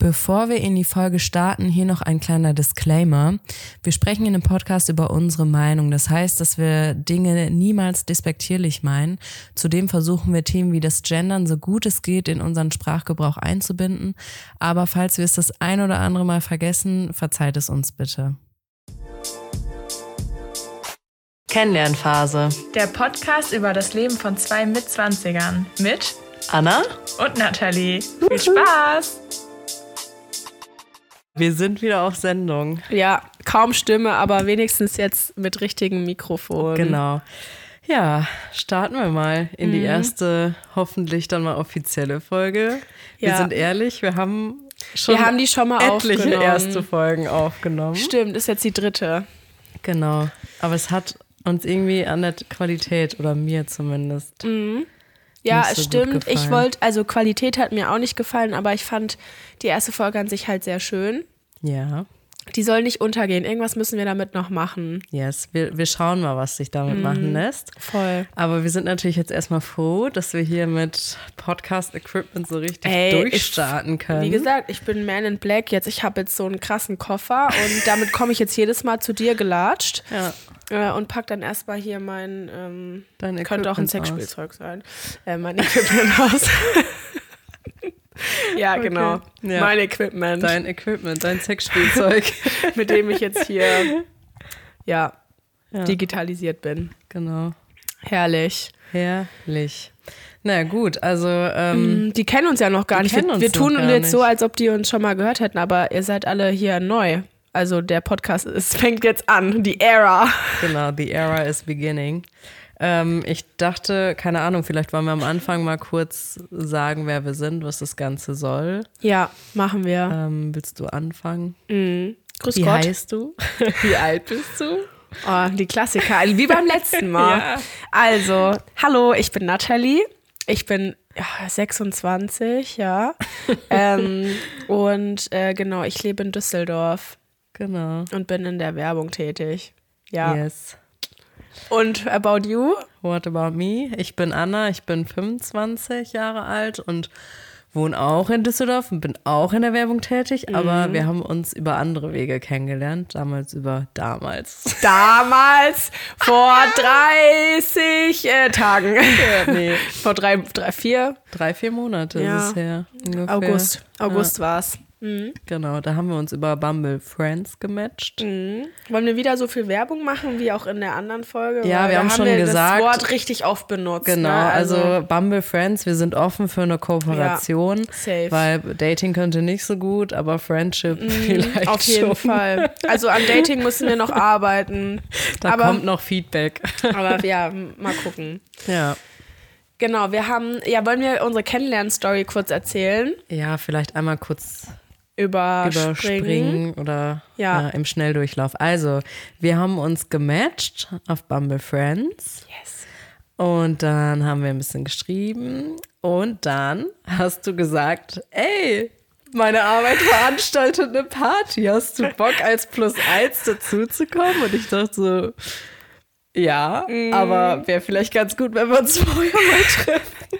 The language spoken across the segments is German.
Bevor wir in die Folge starten, hier noch ein kleiner Disclaimer. Wir sprechen in dem Podcast über unsere Meinung. Das heißt, dass wir Dinge niemals despektierlich meinen. Zudem versuchen wir Themen wie das Gendern so gut es geht in unseren Sprachgebrauch einzubinden. Aber falls wir es das ein oder andere Mal vergessen, verzeiht es uns bitte. Kennenlernphase. Der Podcast über das Leben von zwei Mitzwanzigern mit Anna und Nathalie. Viel Spaß! Wir sind wieder auf Sendung. Ja, kaum Stimme, aber wenigstens jetzt mit richtigem Mikrofon. Genau. Ja, starten wir mal in die erste, hoffentlich dann mal offizielle Folge. Wir Ja. sind ehrlich, wir haben schon, Wir haben die schon mal etliche erste Folgen aufgenommen. Stimmt, ist jetzt die dritte. Genau. Aber es hat uns irgendwie an der Qualität oder mir zumindest. Ja, so stimmt. Ich wollte, also Qualität hat mir auch nicht gefallen, aber ich fand die erste Folge an sich halt sehr schön. Ja. Die soll nicht untergehen. Irgendwas müssen wir damit noch machen. Yes. Wir, wir schauen mal, was sich damit Mhm. machen lässt. Voll. Aber wir sind natürlich jetzt erstmal froh, dass wir hier mit Podcast-Equipment so richtig Ey, durchstarten können. Wie gesagt, ich bin Man in Black jetzt. Ich habe jetzt so einen krassen Koffer und damit komme ich jetzt jedes Mal zu dir gelatscht ja, äh, und pack dann erstmal hier mein, ähm, dein könnte auch ein Equipment aus. Sexspielzeug sein, äh, mein Equipment aus. ja, genau. Ja. Mein Equipment, Dein Equipment, dein Sexspielzeug. mit dem ich jetzt hier ja, Ja. digitalisiert bin. genau. Herrlich. Herrlich. Na gut, also ähm, Die kennen uns ja noch gar nicht. Wir, wir tun jetzt so, nicht. als ob die uns schon mal gehört hätten, aber ihr seid alle hier neu. Also der Podcast ist, fängt jetzt an, die Era. genau, the era is beginning. Ähm, ich dachte, keine Ahnung, vielleicht wollen wir am Anfang mal kurz sagen, wer wir sind, was das Ganze soll. Ja, machen wir. Ähm, willst du anfangen? Mhm. Grüß Wie Gott. heißt du? Wie alt bist du? Oh, die Klassiker, wie beim letzten Mal. Ja. Also, hallo, ich bin Nathalie. Ich bin ja, 26, ja. ähm, und äh, genau, ich lebe in Düsseldorf Genau. und bin in der Werbung tätig. Ja. Yes. Und about you? What about me? Ich bin Anna, ich bin 25 Jahre alt und wohne auch in Düsseldorf und bin auch in der Werbung tätig, aber wir haben uns über andere Wege kennengelernt, damals über damals. Damals, vor 30 äh, Tagen. nee, vor drei, drei, vier, drei, vier Monate Ja. ist es her. Ungefähr. August. August war's. Mhm. Genau, da haben wir uns über Bumble Friends gematcht. Wollen wir wieder so viel Werbung machen wie auch in der anderen Folge? Ja, Weil wir da haben schon wir gesagt- das Wort richtig oft benutzt. Genau, ne? also, Bumble Friends, wir sind offen für eine Kooperation, safe. weil Dating könnte nicht so gut, aber Friendship vielleicht Mhm, Auf jeden schon. Fall. Also an Dating müssen wir noch arbeiten. Da aber, kommt noch Feedback. aber ja, mal gucken. ja. Genau, wir haben, ja, wollen wir unsere Kennenlern-Story kurz erzählen? Ja, vielleicht einmal kurz Überspringen. überspringen oder Ja. ja. im Schnelldurchlauf. Also, wir haben uns gematcht auf Bumble Friends Yes. und dann haben wir ein bisschen geschrieben und dann hast du gesagt, ey, meine Arbeit veranstaltet eine Party. Hast du Bock als Plus eins dazu zu kommen? Und ich dachte so, ja, Mhm. aber wäre vielleicht ganz gut, wenn wir uns vorher mal treffen.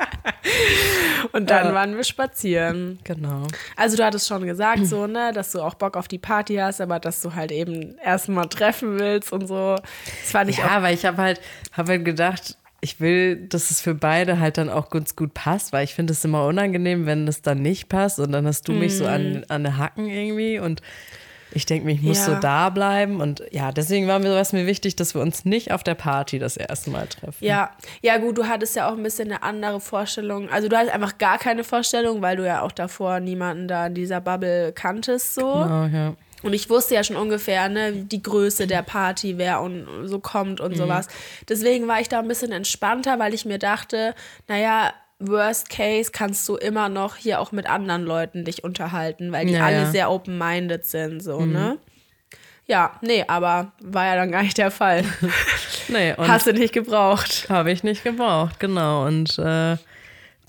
Und dann Ja. waren wir spazieren. Genau. Also du hattest schon gesagt, so, ne, dass du auch Bock auf die Party hast, aber dass du halt eben erstmal treffen willst und so. Das fand ich auch Ja, weil ich habe halt, hab halt gedacht, ich will, dass es für beide halt dann auch ganz gut passt, weil ich finde es immer unangenehm, wenn es dann nicht passt und dann hast du mich so an, an den Hacken irgendwie und ich denke mir, ich muss Ja. so da bleiben und ja, deswegen war mir was mir wichtig, dass wir uns nicht auf der Party das erste Mal treffen. Ja, ja gut, du hattest ja auch ein bisschen eine andere Vorstellung. Also du hattest einfach gar keine Vorstellung, weil du ja auch davor niemanden da in dieser Bubble kanntest so. Oh, ja. Und ich wusste ja schon ungefähr, ne, die Größe der Party, wer und so kommt und sowas. Deswegen war ich da ein bisschen entspannter, weil ich mir dachte, naja, Worst Case kannst du immer noch hier auch mit anderen Leuten dich unterhalten, weil die Ja, alle ja. sehr open-minded sind, so, ne? Ja, nee, aber war ja dann gar nicht der Fall. Nee, und Hast du nicht gebraucht. habe ich nicht gebraucht, genau. Und äh,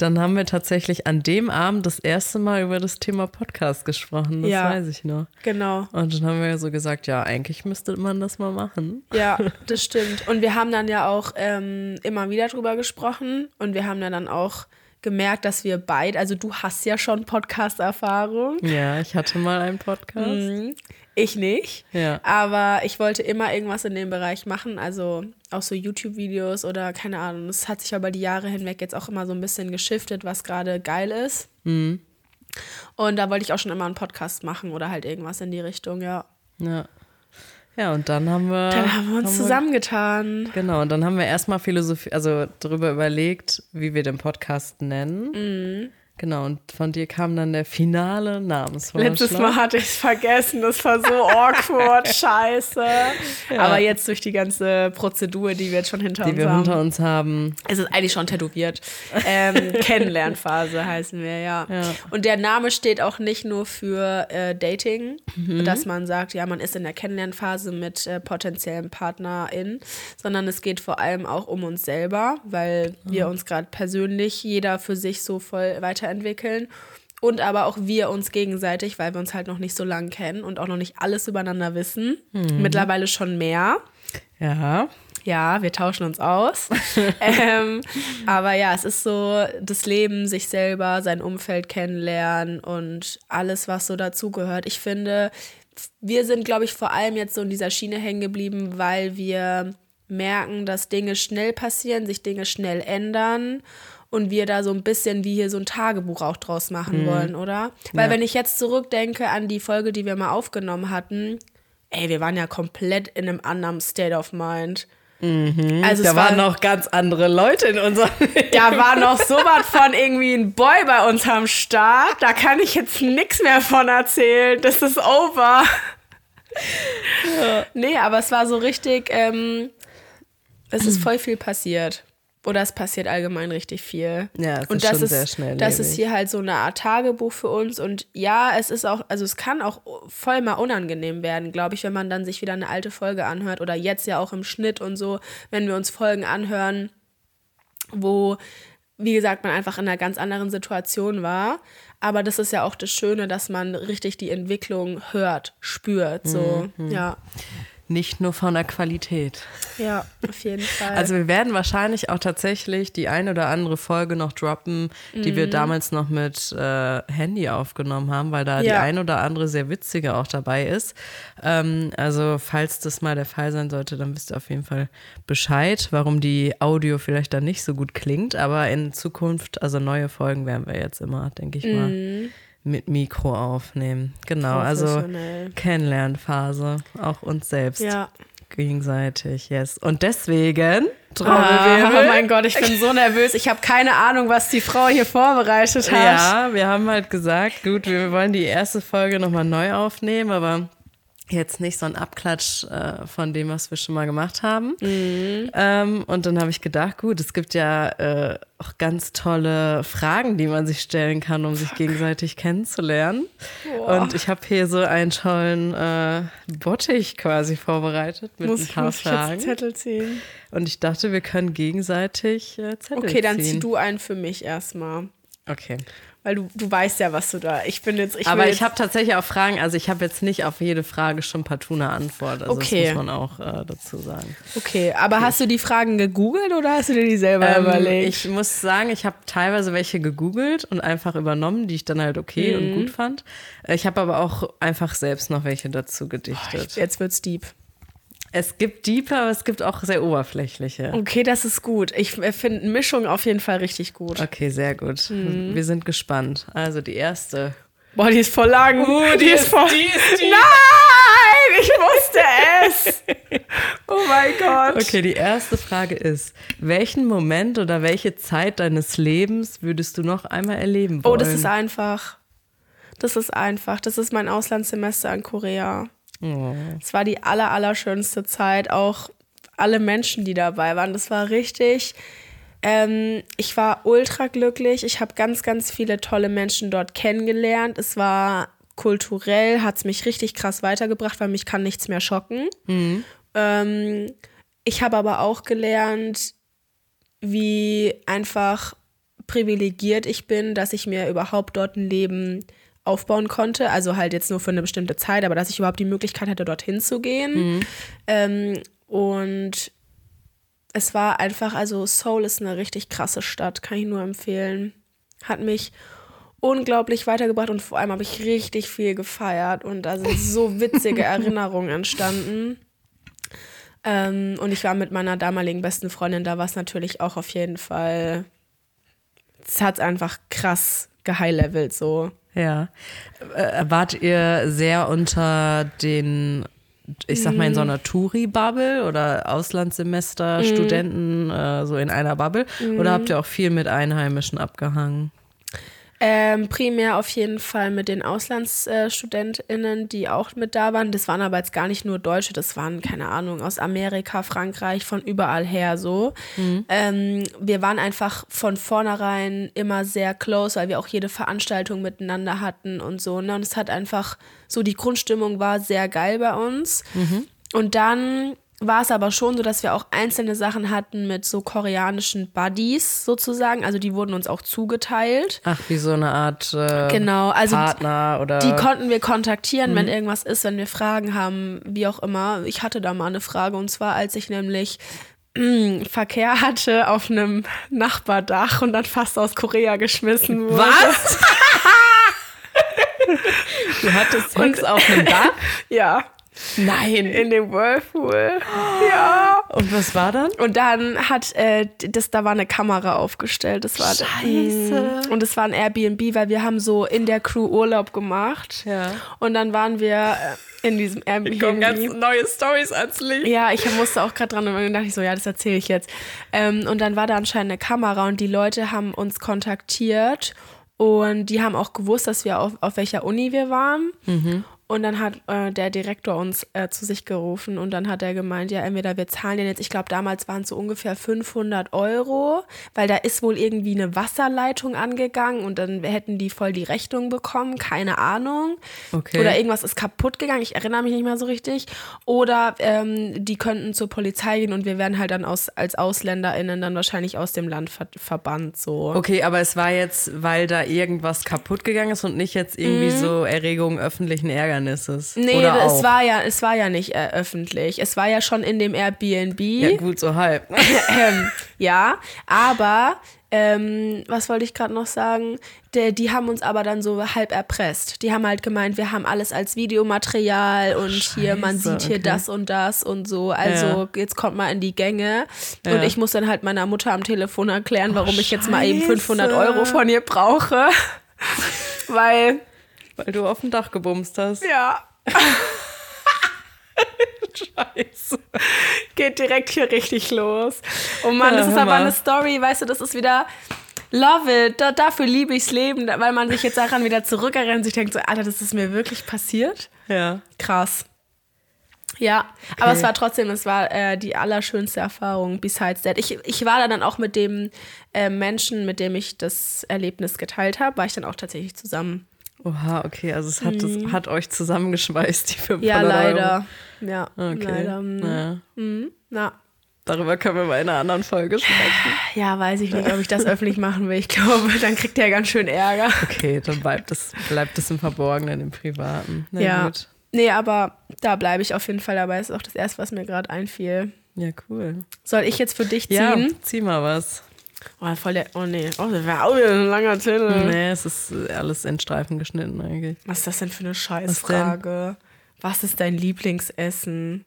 dann haben wir tatsächlich an dem Abend das erste Mal über das Thema Podcast gesprochen. Das Ja. weiß ich noch. Genau. Und dann haben wir so gesagt, ja, eigentlich müsste man das mal machen. Ja, das stimmt. Und wir haben dann ja auch ähm, immer wieder drüber gesprochen und wir haben ja dann auch gemerkt, dass wir beide, also du hast ja schon Podcast-Erfahrung. Ja, ich hatte mal einen Podcast. Mhm. Ich nicht. Ja. Aber ich wollte immer irgendwas in dem Bereich machen, also auch so YouTube-Videos oder keine Ahnung. Das hat sich über die Jahre hinweg jetzt auch immer so ein bisschen geschiftet, was gerade geil ist. Mhm. Und da wollte ich auch schon immer einen Podcast machen oder halt irgendwas in die Richtung, ja. Ja. Ja, und dann haben wir. Dann haben wir uns zusammengetan. Genau, und dann haben wir erstmal Philosophie, also darüber überlegt, wie wir den Podcast nennen. Mhm. Genau, und von dir kam dann der finale Namensvorschlag. Letztes Mal hatte ich es vergessen, das war so awkward, scheiße. Aber jetzt durch die ganze Prozedur, die wir jetzt schon hinter die uns wir haben. hinter uns haben. Es ist eigentlich schon tätowiert. Ähm, Kennenlernphase heißen wir, ja. Ja. Und der Name steht auch nicht nur für äh, Dating, Mhm. dass man sagt, ja, man ist in der Kennenlernphase mit äh, potenziellen PartnerInnen, sondern es geht vor allem auch um uns selber, weil wir uns gerade persönlich jeder für sich so voll weiterentwickeln. Und aber auch wir uns gegenseitig, weil wir uns halt noch nicht so lange kennen und auch noch nicht alles übereinander wissen. Mhm. Mittlerweile schon mehr. Ja. Ja, wir tauschen uns aus. ähm, aber ja, es ist so das Leben, sich selber, sein Umfeld kennenlernen und alles, was so dazugehört. Ich finde, wir sind, glaube ich, vor allem jetzt so in dieser Schiene hängen geblieben, weil wir merken, dass Dinge schnell passieren, sich Dinge schnell ändern und wir da so ein bisschen wie hier so ein Tagebuch auch draus machen wollen, oder? Weil Ja. wenn ich jetzt zurückdenke an die Folge, die wir mal aufgenommen hatten, ey, wir waren ja komplett in einem anderen State of Mind. Also Da es waren war, noch ganz andere Leute in unserem Leben. da war noch so was von irgendwie ein Boy bei uns am Start. Da kann ich jetzt nichts mehr von erzählen. Das ist over. Nee, aber es war so richtig, ähm, es ist voll viel passiert. Oder es passiert allgemein richtig viel. Ja, es und ist das schon ist, sehr schnelllebig. Das ist hier halt so eine Art Tagebuch für uns. Und ja, es ist auch, also es kann auch voll mal unangenehm werden, glaube ich, wenn man dann sich wieder eine alte Folge anhört. Oder jetzt ja auch im Schnitt und so, wenn wir uns Folgen anhören, wo, wie gesagt, man einfach in einer ganz anderen Situation war. Aber das ist ja auch das Schöne, dass man richtig die Entwicklung hört, spürt. So, Mhm. ja. Nicht nur von der Qualität. Ja, auf jeden Fall. Also wir werden wahrscheinlich auch tatsächlich die ein oder andere Folge noch droppen, die Mhm. wir damals noch mit äh, Handy aufgenommen haben, weil da die Ja. ein oder andere sehr witzige auch dabei ist. Ähm, also falls das mal der Fall sein sollte, dann wisst ihr auf jeden Fall Bescheid, warum die Audio vielleicht dann nicht so gut klingt. Aber in Zukunft, also neue Folgen werden wir jetzt immer, denke ich mal, mit Mikro aufnehmen. Genau, also. Kennenlernphase, auch uns selbst. ja. Gegenseitig, yes. Und deswegen, Ah, Trommelwirbel. oh mein Gott, ich bin so nervös. Ich habe keine Ahnung, was die Frau hier vorbereitet hat. Ja, wir haben halt gesagt, gut, wir wollen die erste Folge nochmal neu aufnehmen, aber jetzt nicht so ein Abklatsch äh, von dem, was wir schon mal gemacht haben. Mhm. Ähm, und dann habe ich gedacht, gut, es gibt ja äh, auch ganz tolle Fragen, die man sich stellen kann, um sich gegenseitig kennenzulernen. Und ich habe hier so einen tollen äh, Bottich quasi vorbereitet mit muss ein paar muss ich jetzt Fragen. Zettel ziehen? Und ich dachte, wir können gegenseitig äh, Zettel Okay, dann ziehen. zieh du einen für mich erstmal. Okay. Weil du, du weißt ja, was du da. Ich bin jetzt. Ich Aber ich habe tatsächlich auch Fragen, also ich habe jetzt nicht auf jede Frage schon partout eine Antwort. Also Okay. das muss man auch äh, dazu sagen. Okay, aber hast du die Fragen gegoogelt oder hast du dir die selber Ähm, überlegt? ich muss sagen, ich habe teilweise welche gegoogelt und einfach übernommen, die ich dann halt okay Mhm. und gut fand. Äh, Ich habe aber auch einfach selbst noch welche dazu gedichtet. Jetzt wird's deep. Es gibt Diepe, aber es gibt auch sehr oberflächliche. Okay, das ist gut. Ich finde Mischung auf jeden Fall richtig gut. Okay, sehr gut. Mhm. Wir sind gespannt. Also die erste. Boah, die ist voll lang. Uh, die, ist voll. die ist die. Nein, ich wusste es. Oh mein Gott. Okay, die erste Frage ist, welchen Moment oder welche Zeit deines Lebens würdest du noch einmal erleben wollen? Oh, das ist einfach. Das ist einfach. Das ist mein Auslandssemester in Korea. Oh. Es war die aller, allerschönste Zeit. Auch alle Menschen, die dabei waren. Das war richtig. Ähm, ich war ultra glücklich. Ich habe ganz, ganz viele tolle Menschen dort kennengelernt. Es war kulturell, hat es mich richtig krass weitergebracht, weil mich kann nichts mehr schocken. Ähm, ich habe aber auch gelernt, wie einfach privilegiert ich bin, dass ich mir überhaupt dort ein Leben aufbauen konnte. Also halt jetzt nur für eine bestimmte Zeit, aber dass ich überhaupt die Möglichkeit hatte, dorthin zu gehen. Ähm, und es war einfach, also Seoul ist eine richtig krasse Stadt, kann ich nur empfehlen. hat mich unglaublich weitergebracht und vor allem habe ich richtig viel gefeiert und da sind so witzige Erinnerungen entstanden. Ähm, und ich war mit meiner damaligen besten Freundin, da war es natürlich auch auf jeden Fall, es hat einfach krass gehighlevelt so. Ja. Äh, wart ihr sehr unter den, ich sag mal, in so einer Touri-Bubble oder Auslandssemester, Mhm. Studenten, äh, so in einer Bubble? Oder habt ihr auch viel mit Einheimischen abgehangen? Ähm, primär auf jeden Fall mit den AuslandsstudentInnen, die auch mit da waren. Das waren aber jetzt gar nicht nur Deutsche, das waren, keine Ahnung, aus Amerika, Frankreich, von überall her so. Ähm, wir waren einfach von vornherein immer sehr close, weil wir auch jede Veranstaltung miteinander hatten und so. Ne? Und es hat einfach so, die Grundstimmung war sehr geil bei uns. Und dann war es aber schon so, dass wir auch einzelne Sachen hatten mit so koreanischen Buddies sozusagen. Also die wurden uns auch zugeteilt. Ach, wie so eine Art äh, Genau, also Partner oder. die konnten wir kontaktieren, wenn irgendwas ist, wenn wir Fragen haben, wie auch immer. Ich hatte da mal eine Frage und zwar, als ich nämlich Verkehr hatte auf einem Nachbardach und dann fast aus Korea geschmissen wurde. Was? du hattest Sex auf einem Dach? Ja, Nein. in dem Whirlpool. Ja. Und was war dann? Und dann hat äh, das, da war eine Kamera aufgestellt. Das war Scheiße. Mm. Und es war ein Airbnb, weil wir haben so in der Crew Urlaub gemacht. Ja. Und dann waren wir äh, in diesem Airbnb. neue Stories ans Licht. Ja, ich musste auch gerade dran und dann dachte ich so, ja, das erzähle ich jetzt. Ähm, und dann war da anscheinend eine Kamera und die Leute haben uns kontaktiert und die haben auch gewusst, dass wir auf, auf welcher Uni wir waren. Und dann hat äh, der Direktor uns äh, zu sich gerufen und dann hat er gemeint, ja, entweder wir zahlen den jetzt, ich glaube, damals waren es so ungefähr 500 Euro, weil da ist wohl irgendwie eine Wasserleitung angegangen und dann hätten die voll die Rechnung bekommen, keine Ahnung. Okay. Oder irgendwas ist kaputt gegangen, ich erinnere mich nicht mehr so richtig. Oder ähm, die könnten zur Polizei gehen und wir werden halt dann aus, als AusländerInnen dann wahrscheinlich aus dem Land ver verbannt. So. Okay, aber es war jetzt, weil da irgendwas kaputt gegangen ist und nicht jetzt irgendwie so Erregung öffentlichen Ärgernisses. Nee, Oder es auch. war ja, es war ja nicht äh, öffentlich. Es war ja schon in dem Airbnb. Ja, gut, so halb. ähm, ja, aber ähm, was wollte ich gerade noch sagen? Der, die haben uns aber dann so halb erpresst. Die haben halt gemeint, wir haben alles als Videomaterial und hier, man Scheiße, sieht hier okay. das und das und so. Also Ja. jetzt kommt mal in die Gänge. Ja. Und ich muss dann halt meiner Mutter am Telefon erklären, warum ich jetzt mal eben Scheiße. 500 Euro von ihr brauche. Weil, Weil du auf dem Dach gebumst hast. ja, Scheiße. geht direkt hier richtig los. Oh Mann, Ja, das ist aber eine Story, weißt du, das ist wieder love it. Da, dafür liebe ichs Leben, weil man sich jetzt daran wieder zurückerinnert und sich denkt so, Alter, das ist mir wirklich passiert. Ja. Krass. Ja, aber es war trotzdem, es war äh, die allerschönste Erfahrung besides that. Ich, ich war da dann auch mit dem äh, Menschen, mit dem ich das Erlebnis geteilt habe, war ich dann auch tatsächlich zusammen. Oha, okay, also es hat, es hat euch zusammengeschweißt, die 500 Mhm. Ja, Euro. leider. Ja, Okay. leider. Ja. Na, Darüber können wir mal in einer anderen Folge sprechen. Ja, weiß ich nicht, ob ich das öffentlich machen will. Ich glaube, dann kriegt er ganz schön Ärger. Okay, dann bleibt es, bleibt es im Verborgenen, im Privaten. Na ja. gut. Nee, aber da bleibe ich auf jeden Fall dabei. Ist auch das erste, was mir gerade einfiel. Ja, cool. Soll ich jetzt für dich Ja, ziehen? zieh mal was. Oh, voll der. Oh nee. Oh, das wäre auch wieder ein langer Zettel. Nee, es ist alles in Streifen geschnitten eigentlich. Was ist das denn für eine? Scheißfrage? Was ist dein Lieblingsessen?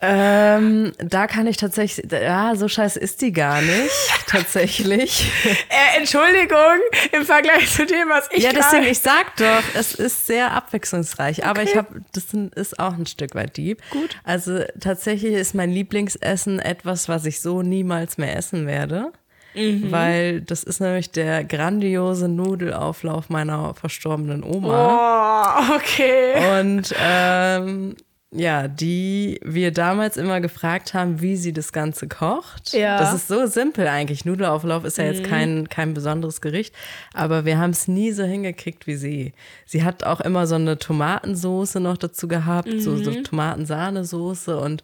Ähm, da kann ich tatsächlich, ja, so scheiße ist die gar nicht, tatsächlich. Äh, Entschuldigung, im Vergleich zu dem, was ich ja, deswegen, ich sag doch, es ist sehr abwechslungsreich, aber ich habe, das ist auch ein Stück weit deep. Gut. Also tatsächlich ist mein Lieblingsessen etwas, was ich so niemals mehr essen werde. Mhm. Weil das ist nämlich der grandiose Nudelauflauf meiner verstorbenen Oma. Oh, okay. Und ähm, ja, die wir damals immer gefragt haben, wie sie das Ganze kocht. Ja. Mhm. Das ist so simpel eigentlich. Nudelauflauf ist ja jetzt kein, kein besonderes Gericht, aber wir haben es nie so hingekriegt wie sie. Sie hat auch immer so eine Tomatensoße noch dazu gehabt, so, so Mhm. Tomatensahnesoße und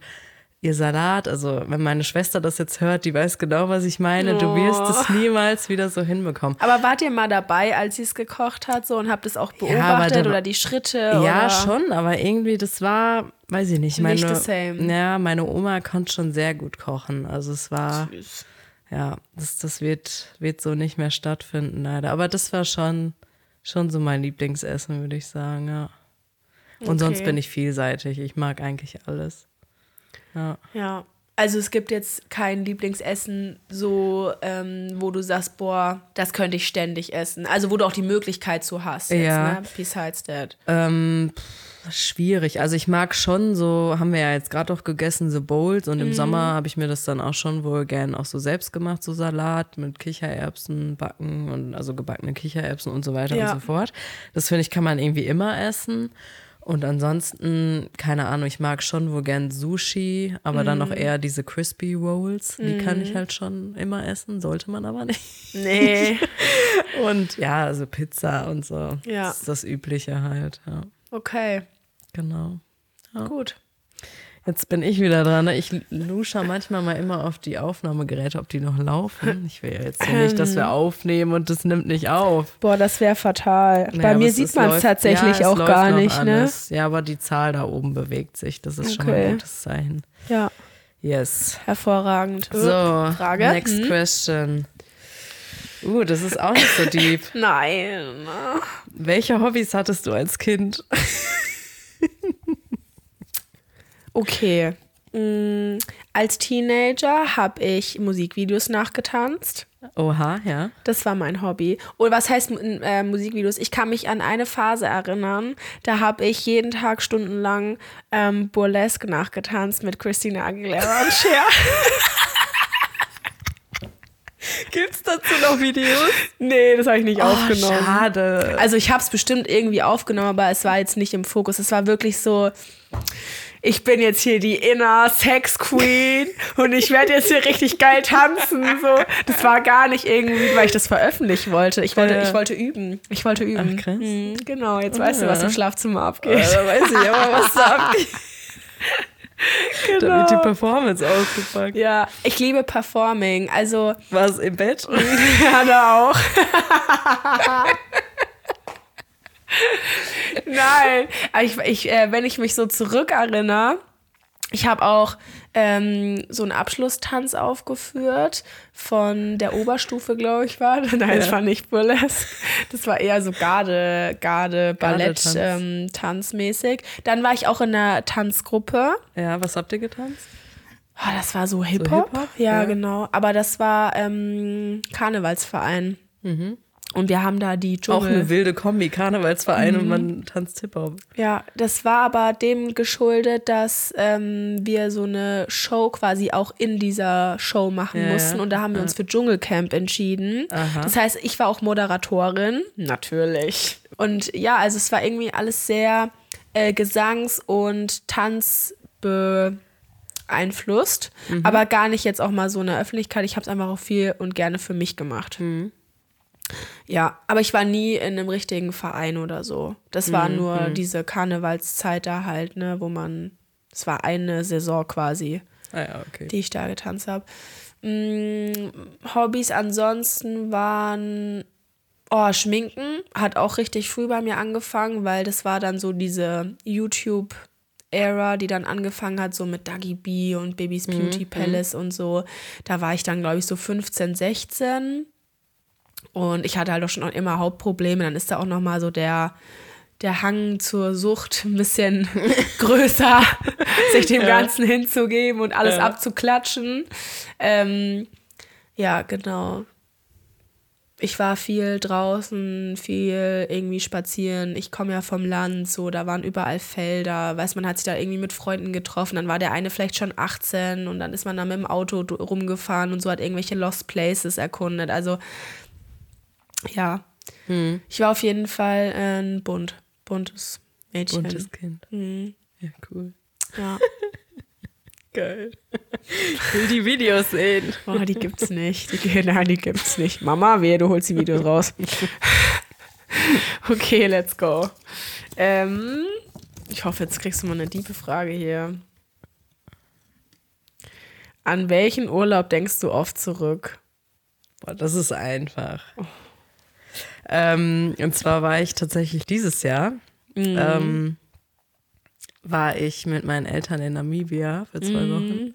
ihr Salat. Also, wenn meine Schwester das jetzt hört, die weiß genau, was ich meine. Du wirst Oh. es niemals wieder so hinbekommen. Aber wart ihr mal dabei, als sie es gekocht hat so und habt es auch beobachtet da- oder die Schritte? Ja, oder? schon, aber irgendwie, das war, weiß ich nicht, meine, Nicht the same. Ja, meine Oma konnte schon sehr gut kochen. Also es war, ja, das, das wird, wird so nicht mehr stattfinden, leider. Aber das war schon, schon so mein Lieblingsessen, würde ich sagen, ja. Und sonst Okay. bin ich vielseitig. Ich mag eigentlich alles. Ja. Ja. Also es gibt jetzt kein Lieblingsessen, so, ähm, wo du sagst, boah, das könnte ich ständig essen. Also wo du auch die Möglichkeit zu hast. Jetzt, Ja. Ne? Besides that. Ähm, pff, schwierig. Also ich mag schon so, haben wir ja jetzt gerade auch gegessen, so Bowls und im Sommer habe ich mir das dann auch schon wohl gern auch so selbst gemacht, so Salat mit Kichererbsen backen und also gebackene Kichererbsen und so weiter Ja. und so fort. Das finde ich, kann man irgendwie immer essen. Und ansonsten, keine Ahnung, ich mag schon wohl gern Sushi, aber dann auch eher diese Crispy Rolls. Die kann ich halt schon immer essen, sollte man aber nicht. Nee. Und ja, also Pizza und so. Ja. Das ist das Übliche halt, ja. Okay, Genau. gut. Jetzt bin ich wieder dran. ne? Ich lusche manchmal mal immer auf die Aufnahmegeräte, ob die noch laufen. Ich will ja jetzt hier nicht, dass wir aufnehmen und das nimmt nicht auf. Boah, das wäre fatal. Naja, Bei mir sieht man es tatsächlich ja, auch gar nicht, ne? alles. Ja, aber die Zahl da oben bewegt sich. Das ist schon mal Okay. ein gutes Zeichen. Ja, Yes. hervorragend. So, Frage? next Hm? question. Uh, das ist auch nicht so deep. Nein. Welche Hobbys hattest du als Kind? Okay. Mm, Als Teenager habe ich Musikvideos nachgetanzt. Oha, ja. Das war mein Hobby. Oder was heißt äh, Musikvideos? Ich kann mich an eine Phase erinnern, da habe ich jeden Tag stundenlang ähm, Burlesque nachgetanzt mit Christina Aguilera und Cher. Gibt's dazu noch Videos? nee, das habe ich nicht aufgenommen. Oh, schade. Also ich habe es bestimmt irgendwie aufgenommen, aber es war jetzt nicht im Fokus. Es war wirklich so, ich bin jetzt hier die Inner Sex Queen und ich werde jetzt hier richtig geil tanzen. So. Das war gar nicht irgendwie, weil ich das veröffentlichen wollte. Ich wollte, Ja. ich wollte üben. Ich wollte üben. Ach. Mhm, genau, jetzt weißt du, was Ja. im Schlafzimmer abgeht. da weiß ich aber, was da abgeht. Da Genau. wird die Performance ausgepackt. Ja, ich liebe Performing. Also, Was im Bett? ja, da auch. Nein, ich, ich, äh, wenn ich mich so zurückerinnere, ich habe auch ähm, so einen Abschlusstanz aufgeführt von der Oberstufe, glaube ich, war. Nein, das Ja. war nicht Burlesque. Das war eher so Garde, Garde, Ballett, Gardetanz. ähm, Tanzmäßig. Dann war ich auch in einer Tanzgruppe. Ja, was habt ihr getanzt? Ah, das war so Hip-Hop. Hip-Hop? ja, Ja. genau. Aber das war ähm, Karnevalsverein. Und wir haben da die Dschungel. Auch eine wilde Kombi, Karnevalsverein und man tanzt Hip-Hop. Ja, das war aber dem geschuldet, dass ähm, wir so eine Show quasi auch in dieser Show machen Ja, mussten. Und da haben wir uns für Dschungelcamp entschieden. Aha. Das heißt, ich war auch Moderatorin. Natürlich. Und ja, also es war irgendwie alles sehr äh, Gesangs- und Tanz beeinflusst. Mhm. Aber gar nicht jetzt auch mal so in der Öffentlichkeit. Ich habe es einfach auch viel und gerne für mich gemacht. Mhm. Ja, aber ich war nie in einem richtigen Verein oder so. Das war Mhm, nur diese Karnevalszeit da halt, ne, wo man, es war eine Saison quasi, Ah ja, okay. die ich da getanzt habe. Mm, Hobbys ansonsten waren, oh, Schminken hat auch richtig früh bei mir angefangen, weil das war dann so diese YouTube- Era, die dann angefangen hat, so mit Dagi B und Baby's Beauty Palace und so. Da war ich dann, glaube ich, so 15, 16. Und ich hatte halt auch schon immer Hauptprobleme. Dann ist da auch noch mal so der, der Hang zur Sucht ein bisschen größer, sich dem Ganzen hinzugeben und alles Ja. abzuklatschen. Ähm, ja, genau. Ich war viel draußen, viel irgendwie spazieren. Ich komme ja vom Land, so, da waren überall Felder. Weiß man hat sich da irgendwie mit Freunden getroffen. Dann war der eine vielleicht schon 18 und dann ist man da mit dem Auto rumgefahren und so hat irgendwelche Lost Places erkundet. Also, ja. Ich war auf jeden Fall ein bunt, buntes Mädchen. Buntes Kind. Ja, cool. Ja. Geil. Ich will die Videos sehen. Oh, die gibt's nicht. Die, nein, die gibt's nicht. Mama, wehe, du holst die Videos raus. Okay, let's go. Ähm, ich hoffe, jetzt kriegst du mal eine tiefe Frage hier. An welchen Urlaub denkst du oft zurück? Boah, das ist einfach. Ähm, und zwar war ich tatsächlich dieses Jahr, ähm, war ich mit meinen Eltern in Namibia für zwei Wochen.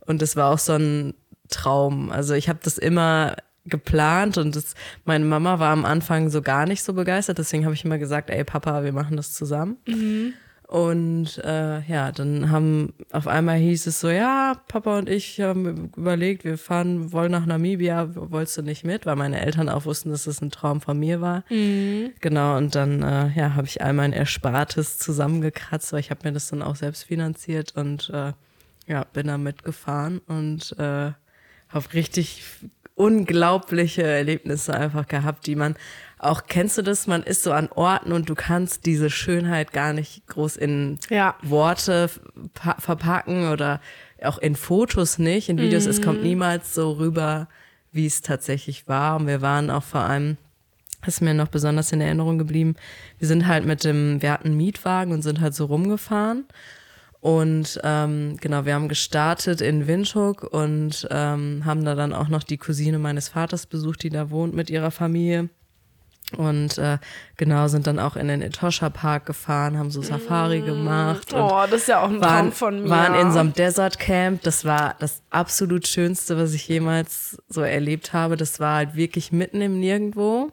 Und das war auch so ein Traum. Also ich habe das immer geplant und das, meine Mama war am Anfang so gar nicht so begeistert, deswegen habe ich immer gesagt, ey Papa, wir machen das zusammen. Mhm. Und äh, ja, dann haben auf einmal hieß es so, ja, Papa und ich haben überlegt, wir fahren, wollen nach Namibia, wolltest du nicht mit? Weil meine Eltern auch wussten, dass es das ein Traum von mir war. Mhm. Genau, und dann äh, ja, habe ich all mein Erspartes zusammengekratzt, weil ich habe mir das dann auch selbst finanziert und äh, ja, bin da mitgefahren und äh, habe richtig unglaubliche Erlebnisse einfach gehabt, die man auch, kennst du das, man ist so an Orten und du kannst diese Schönheit gar nicht groß in Ja. Worte verpacken oder auch in Fotos nicht, in Videos, es kommt niemals so rüber, wie es tatsächlich war. Und wir waren auch vor allem, das ist mir noch besonders in Erinnerung geblieben, wir sind halt mit dem, wir hatten einen Mietwagen und sind halt so rumgefahren. Und ähm, genau, wir haben gestartet in Windhoek und ähm, haben da dann auch noch die Cousine meines Vaters besucht, die da wohnt mit ihrer Familie. Und äh, genau, sind dann auch in den Etosha Park gefahren, haben so Safari gemacht. Und Oh, das ist ja auch ein Traum waren, von mir. waren in so einem Desert Camp. Das war das absolut Schönste, was ich jemals so erlebt habe. Das war halt wirklich mitten im Nirgendwo.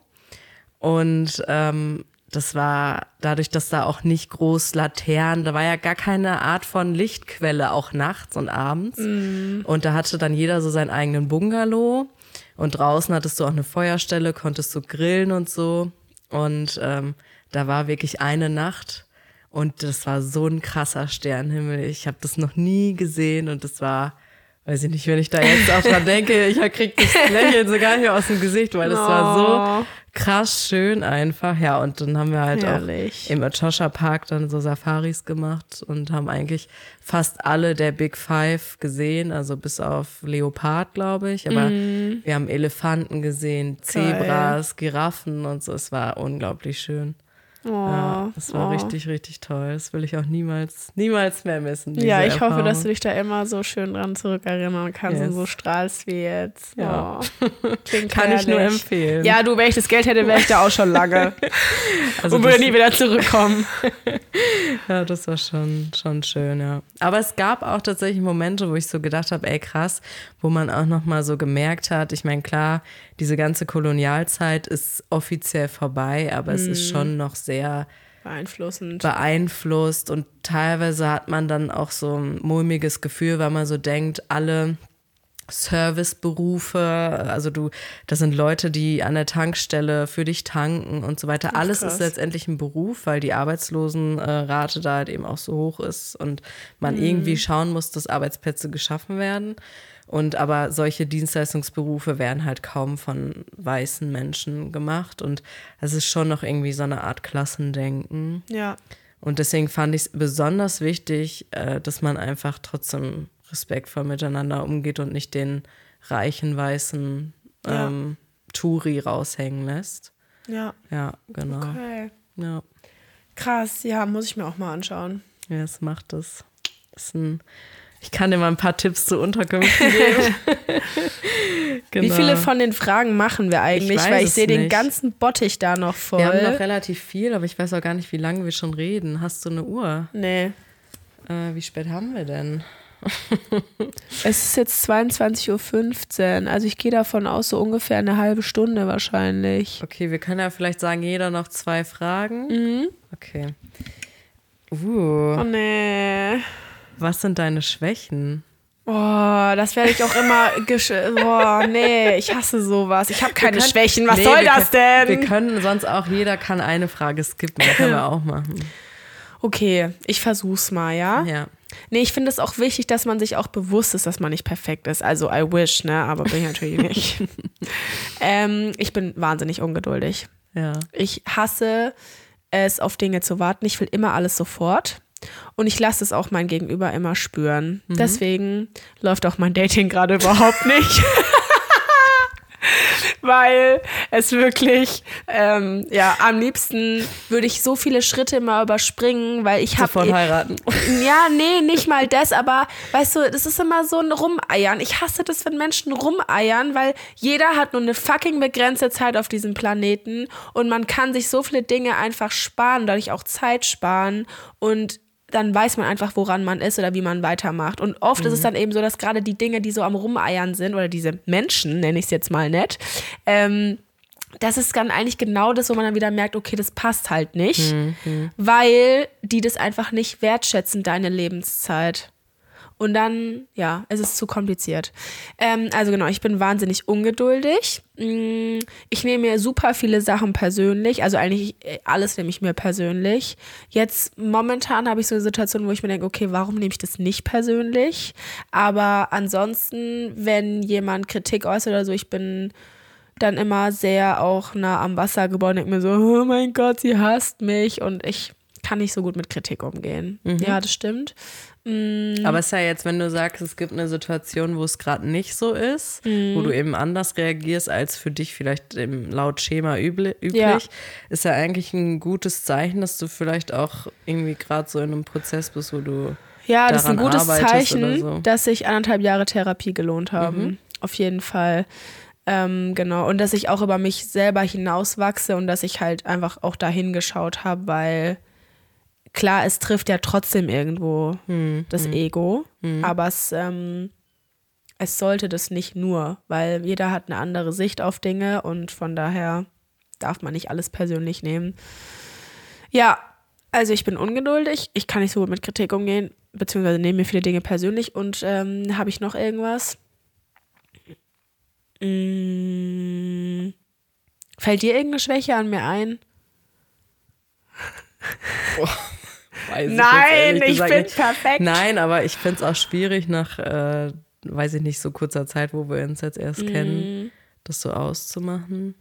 Und ähm, das war dadurch, dass da auch nicht groß Laternen, da war ja gar keine Art von Lichtquelle, auch nachts und abends. Und da hatte dann jeder so seinen eigenen Bungalow. Und draußen hattest du auch eine Feuerstelle, konntest du grillen und so. Und ähm, da war wirklich eine Nacht. Und das war so ein krasser Sternenhimmel. Ich habe das noch nie gesehen und das war, weiß ich nicht, wenn ich da jetzt auch dran denke, ich krieg das Lächeln so gar nicht mehr aus dem Gesicht, weil das war so krass schön einfach. Ja, und dann haben wir halt Herrlich. auch im Etosha Park dann so Safaris gemacht und haben eigentlich fast alle der Big Five gesehen, also bis auf Leopard, glaube ich. Aber wir haben Elefanten gesehen, Zebras, Giraffen und so. Es war unglaublich schön. Oh, Ja, das war oh. richtig, richtig toll. Das will ich auch niemals, niemals mehr missen. Ja, ich hoffe, Erfahrung. dass du dich da immer so schön dran zurückerinnern kannst Yes. und so strahlst wie jetzt. Ja. Oh, Kann ich nur herrlich. empfehlen. Ja, du, wenn ich das Geld hätte, wäre ich da auch schon lange. also und würde nie wieder zurückkommen. ja, das war schon, schon schön, ja. Aber es gab auch tatsächlich Momente, wo ich so gedacht habe, ey krass, wo man auch nochmal so gemerkt hat, ich meine, klar, diese ganze Kolonialzeit ist offiziell vorbei, aber es Mhm. ist schon noch sehr Beeinflussend. beeinflusst und teilweise hat man dann auch so ein mulmiges Gefühl, weil man so denkt, alle Serviceberufe, also du, das sind Leute, die an der Tankstelle für dich tanken und so weiter. Alles krass. ist letztendlich ein Beruf, weil die Arbeitslosenrate da halt eben auch so hoch ist und man Mhm. irgendwie schauen muss, dass Arbeitsplätze geschaffen werden. Und aber solche Dienstleistungsberufe werden halt kaum von weißen Menschen gemacht. Und es ist schon noch irgendwie so eine Art Klassendenken. ja. Und deswegen fand ich es besonders wichtig, äh, dass man einfach trotzdem respektvoll miteinander umgeht und nicht den reichen weißen Ja. ähm, Touri raushängen lässt. Ja. Ja, genau. Okay. Ja. Krass, ja, muss ich mir auch mal anschauen. ja, es macht es. Ist ein, ich kann dir mal ein paar Tipps zu Unterkünften geben. genau. Wie viele von den Fragen machen wir eigentlich? weiß Weil ich sehe den ganzen Bottich da noch voll. Wir haben noch relativ viel, aber ich weiß auch gar nicht, wie lange wir schon reden. Hast du eine Uhr? nee. Äh, wie spät haben wir denn? Es ist jetzt 22.15 Uhr. Also ich gehe davon aus, so ungefähr eine halbe Stunde wahrscheinlich. Okay, wir können ja vielleicht sagen, jeder noch zwei Fragen. Mhm. Okay. Uh, Oh nee. was sind deine Schwächen? Oh, das werde ich auch immer gesch Boah, nee, ich hasse sowas. Ich habe keine können- Schwächen. Was Nee, soll das können- denn? Wir können sonst auch, jeder kann eine Frage skippen. Das können wir auch machen. Okay, ich versuch's mal, ja? Ja. Nee, ich finde es auch wichtig, dass man sich auch bewusst ist, dass man nicht perfekt ist. Also I wish, ne? Aber bin ich natürlich nicht. ähm, ich bin wahnsinnig ungeduldig. Ja. Ich hasse es, auf Dinge zu warten. Ich will immer alles sofort. Und ich lasse es auch mein Gegenüber immer spüren. Deswegen läuft auch mein Dating gerade überhaupt nicht. Weil es wirklich, ähm, ja, am liebsten würde ich so viele Schritte immer überspringen, weil ich habe Sofort heiraten. ja, nee, nicht mal das, aber weißt du, das ist immer so ein Rumeiern. Ich hasse das, wenn Menschen rumeiern, weil jeder hat nur eine fucking begrenzte Zeit auf diesem Planeten und man kann sich so viele Dinge einfach sparen, dadurch auch Zeit sparen und dann weiß man einfach, woran man ist oder wie man weitermacht. Und oft Mhm. ist es dann eben so, dass gerade die Dinge, die so am Rumeiern sind, oder diese Menschen, nenne ich es jetzt mal nett, ähm, das ist dann eigentlich genau das, wo man dann wieder merkt, okay, das passt halt nicht, Mhm. weil die das einfach nicht wertschätzen, deine Lebenszeit. Und dann, ja, es ist zu kompliziert. Ähm, also genau, ich bin wahnsinnig ungeduldig. Mm, Ich nehme mir super viele Sachen persönlich. Also eigentlich äh, alles nehme ich mir persönlich. Jetzt momentan habe ich so eine Situation, wo ich mir denke, okay, warum nehme ich das nicht persönlich? Aber ansonsten, wenn jemand Kritik äußert oder so, ich bin dann immer sehr auch nah am Wasser und denke mir so, oh mein Gott, sie hasst mich. Und ich kann nicht so gut mit Kritik umgehen. Ja, das stimmt. Aber es ist ja jetzt, wenn du sagst, es gibt eine Situation, wo es gerade nicht so ist, wo du eben anders reagierst, als für dich vielleicht im laut Schema übli- üblich, Ja. ist ja eigentlich ein gutes Zeichen, dass du vielleicht auch irgendwie gerade so in einem Prozess bist, wo du Ja, das ist ein gutes Zeichen, so. dass sich anderthalb Jahre Therapie gelohnt haben. Auf jeden Fall. Ähm, genau. Und dass ich auch über mich selber hinauswachse und dass ich halt einfach auch dahin geschaut habe, weil klar, es trifft ja trotzdem irgendwo das Ego, aber es, ähm, es sollte das nicht nur, weil jeder hat eine andere Sicht auf Dinge und von daher darf man nicht alles persönlich nehmen. Ja, also ich bin ungeduldig, ich kann nicht so gut mit Kritik umgehen, beziehungsweise nehme mir viele Dinge persönlich und ähm, habe ich noch irgendwas? Mm, fällt dir irgendeine Schwäche an mir ein? Weiß ich Nein, ich gesagt bin perfekt. Nein, aber ich finde es auch schwierig nach, äh, weiß ich nicht, so kurzer Zeit, wo wir uns jetzt erst Mhm. kennen, das so auszumachen.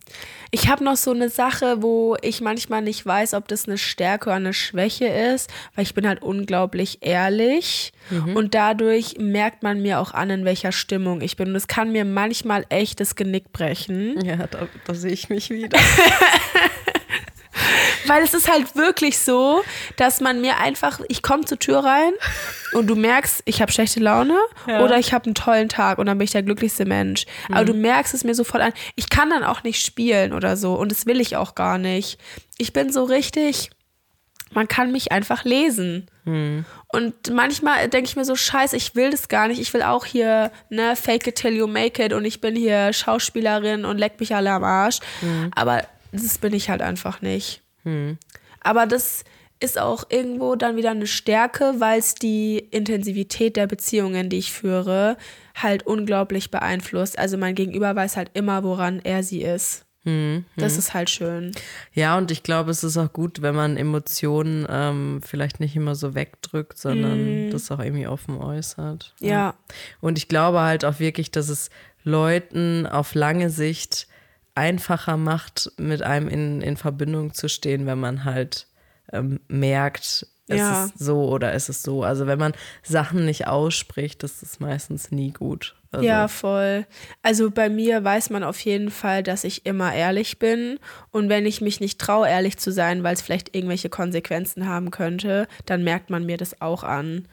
Ich habe noch so eine Sache, wo ich manchmal nicht weiß, ob das eine Stärke oder eine Schwäche ist, weil ich bin halt unglaublich ehrlich und dadurch merkt man mir auch an, in welcher Stimmung ich bin. Und es kann mir manchmal echt das Genick brechen. Ja, da, da sehe ich mich wieder. Weil es ist halt wirklich so, dass man mir einfach, ich komme zur Tür rein und du merkst, ich habe schlechte Laune oder ich habe einen tollen Tag und dann bin ich der glücklichste Mensch. Aber du merkst es mir sofort an. Ich kann dann auch nicht spielen oder so und das will ich auch gar nicht. Ich bin so richtig, man kann mich einfach lesen. Und manchmal denke ich mir so, scheiße, ich will das gar nicht. Ich will auch hier, ne, fake it till you make it und ich bin hier Schauspielerin und leck mich alle am Arsch. Aber das bin ich halt einfach nicht. Aber das ist auch irgendwo dann wieder eine Stärke, weil es die Intensivität der Beziehungen, die ich führe, halt unglaublich beeinflusst. Also mein Gegenüber weiß halt immer, woran er sie ist. Das ist halt schön. Ja, und ich glaube, es ist auch gut, wenn man Emotionen ähm, vielleicht nicht immer so wegdrückt, sondern das auch irgendwie offen äußert. Mhm. Ja. Und ich glaube halt auch wirklich, dass es Leuten auf lange Sicht einfacher macht, mit einem in, in Verbindung zu stehen, wenn man halt ähm, merkt, es Ja. ist so oder es ist so. Also wenn man Sachen nicht ausspricht, das ist meistens nie gut. Also, Ja, voll. Also bei mir weiß man auf jeden Fall, dass ich immer ehrlich bin. Und wenn ich mich nicht traue, ehrlich zu sein, weil es vielleicht irgendwelche Konsequenzen haben könnte, dann merkt man mir das auch an.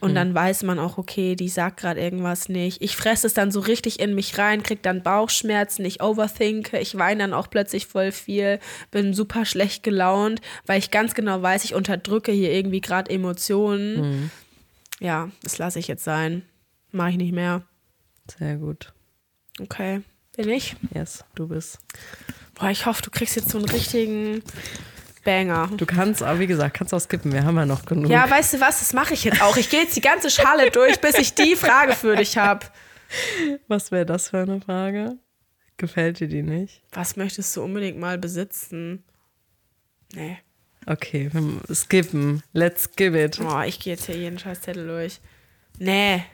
Und dann weiß man auch, okay, die sagt gerade irgendwas nicht. Ich fresse es dann so richtig in mich rein, krieg dann Bauchschmerzen, ich overthinke, ich weine dann auch plötzlich voll viel, bin super schlecht gelaunt, weil ich ganz genau weiß, ich unterdrücke hier irgendwie gerade Emotionen. Ja, das lasse ich jetzt sein. Mache ich nicht mehr. Sehr gut. Okay. Bin ich? Yes, du bist. Boah, ich hoffe, du kriegst jetzt so einen richtigen Banger. Du kannst, aber wie gesagt, kannst auch skippen. Wir haben ja noch genug. Ja, weißt du was? Das mache ich jetzt auch. Ich gehe jetzt die ganze Schale durch, bis ich die Frage für dich habe. Was wäre das für eine Frage? Gefällt dir die nicht? Was möchtest du unbedingt mal besitzen? Nee. Okay, wir skippen. Let's give it. Boah, ich gehe jetzt hier jeden scheiß Zettel durch. Nee.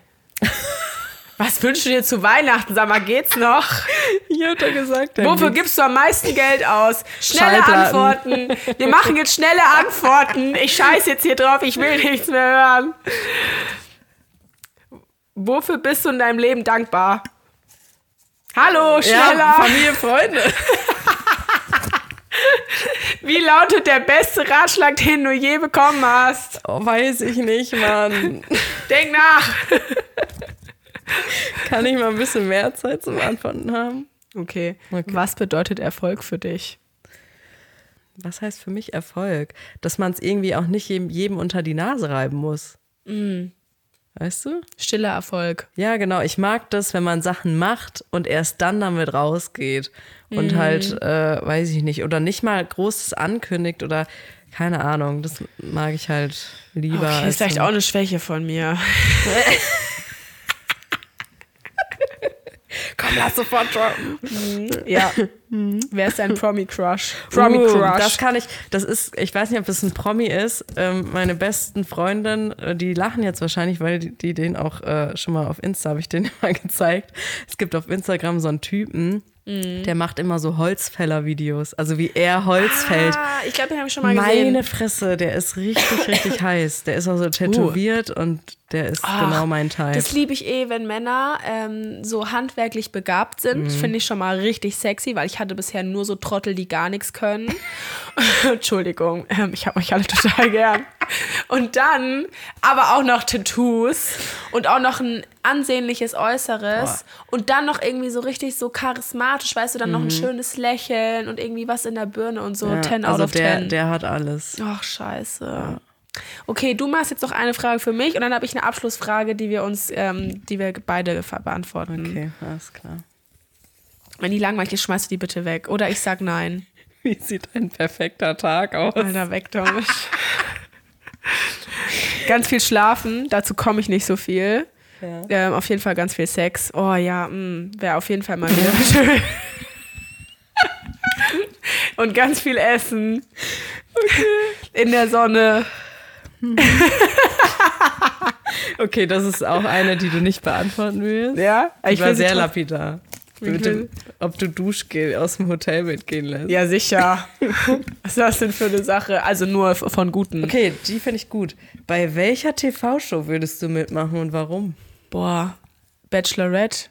Was wünschst du dir zu Weihnachten? Sag mal, geht's noch? Ich hab doch gesagt, Wofür Lied- gibst du am meisten Geld aus? Schnelle. Antworten. Wir machen jetzt schnelle Antworten. Ich scheiß jetzt hier drauf, ich will nichts mehr hören. Wofür bist du in deinem Leben dankbar? Hallo, schneller. ja, Familie, Freunde. Wie lautet der beste Ratschlag, den du je bekommen hast? Oh, weiß ich nicht, Mann. Denk nach. Kann ich mal ein bisschen mehr Zeit zum Antworten haben? Okay. Okay. Was bedeutet Erfolg für dich? was heißt für mich Erfolg? Dass man es irgendwie auch nicht jedem, jedem unter die Nase reiben muss. Weißt du? Stiller Erfolg. Ja, genau. Ich mag das, wenn man Sachen macht und erst dann damit rausgeht. Und halt, äh, weiß ich nicht, oder nicht mal Großes ankündigt oder keine Ahnung. Das mag ich halt lieber. Okay, ist vielleicht auch eine Schwäche von mir. Komm, lass sofort droppen. Ja. Wer ist dein Promi-Crush? Promi-Crush. Uh, das kann ich, das ist, ich weiß nicht, ob das ein Promi ist. Ähm, meine besten Freundinnen, äh, die lachen jetzt wahrscheinlich, weil die, die den auch äh, schon mal auf Insta, habe ich den mal gezeigt. Es gibt auf Instagram so einen Typen, Mhm. der macht immer so Holzfäller-Videos. Also wie er Holz fällt. ah, ich glaube, den habe ich schon mal gesehen. Meine Fresse, der ist richtig, richtig heiß. Der ist auch so tätowiert und der ist genau mein Type. Das liebe ich eh, wenn Männer ähm, so handwerklich begabt sind. Mhm. Finde ich schon mal richtig sexy, weil ich hatte bisher nur so Trottel, die gar nichts können. Entschuldigung, ähm, ich habe euch alle total gern. Und dann aber auch noch Tattoos und auch noch ein ansehnliches Äußeres und dann noch irgendwie so richtig so charismatisch, weißt du, dann noch ein schönes Lächeln und irgendwie was in der Birne und so Mhm. Ja, 10 out also of der, 10. der hat alles. Ach, scheiße. Okay, du machst jetzt noch eine Frage für mich und dann habe ich eine Abschlussfrage, die wir uns, ähm, die wir beide beantworten. Okay, alles klar. Wenn die langweilig ist, schmeißt du die bitte weg. Oder ich sag nein. Wie sieht ein perfekter Tag aus? Alter, weg damit. ganz viel schlafen, dazu komme ich nicht so viel. Ja. Ähm, auf jeden Fall ganz viel Sex. Oh ja, wäre auf jeden Fall mal wieder schön. Und ganz viel Essen. In der Sonne. Okay, das ist auch eine, die du nicht beantworten willst. Ja, Ich war sehr lapidar. Dem, ob du Duschgel aus dem Hotelbett gehen lässt. Ja, sicher. Was ist das denn für eine Sache? Also nur von Guten. Okay, die finde ich gut. Bei welcher TV-Show würdest du mitmachen und warum? Boah, Bachelorette.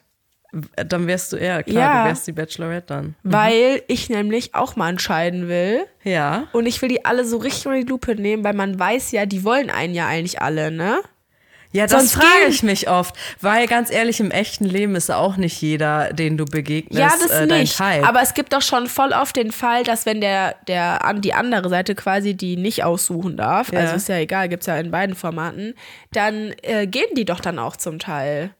Dann wärst du eher, klar, Ja. du wärst die Bachelorette dann. Weil ich nämlich auch mal entscheiden will. Ja. Und ich will die alle so richtig unter die Lupe nehmen, weil man weiß ja, die wollen einen ja eigentlich alle, ne? Ja, das Sonst frage ich mich oft. Weil ganz ehrlich, im echten Leben ist auch nicht jeder, den du begegnest, Ja, das äh, dein nicht. Type. Aber es gibt doch schon voll oft den Fall, dass wenn der, der an die andere Seite quasi die nicht aussuchen darf, Ja. also ist ja egal, gibt's ja in beiden Formaten, dann äh, gehen die doch dann auch zum Teil.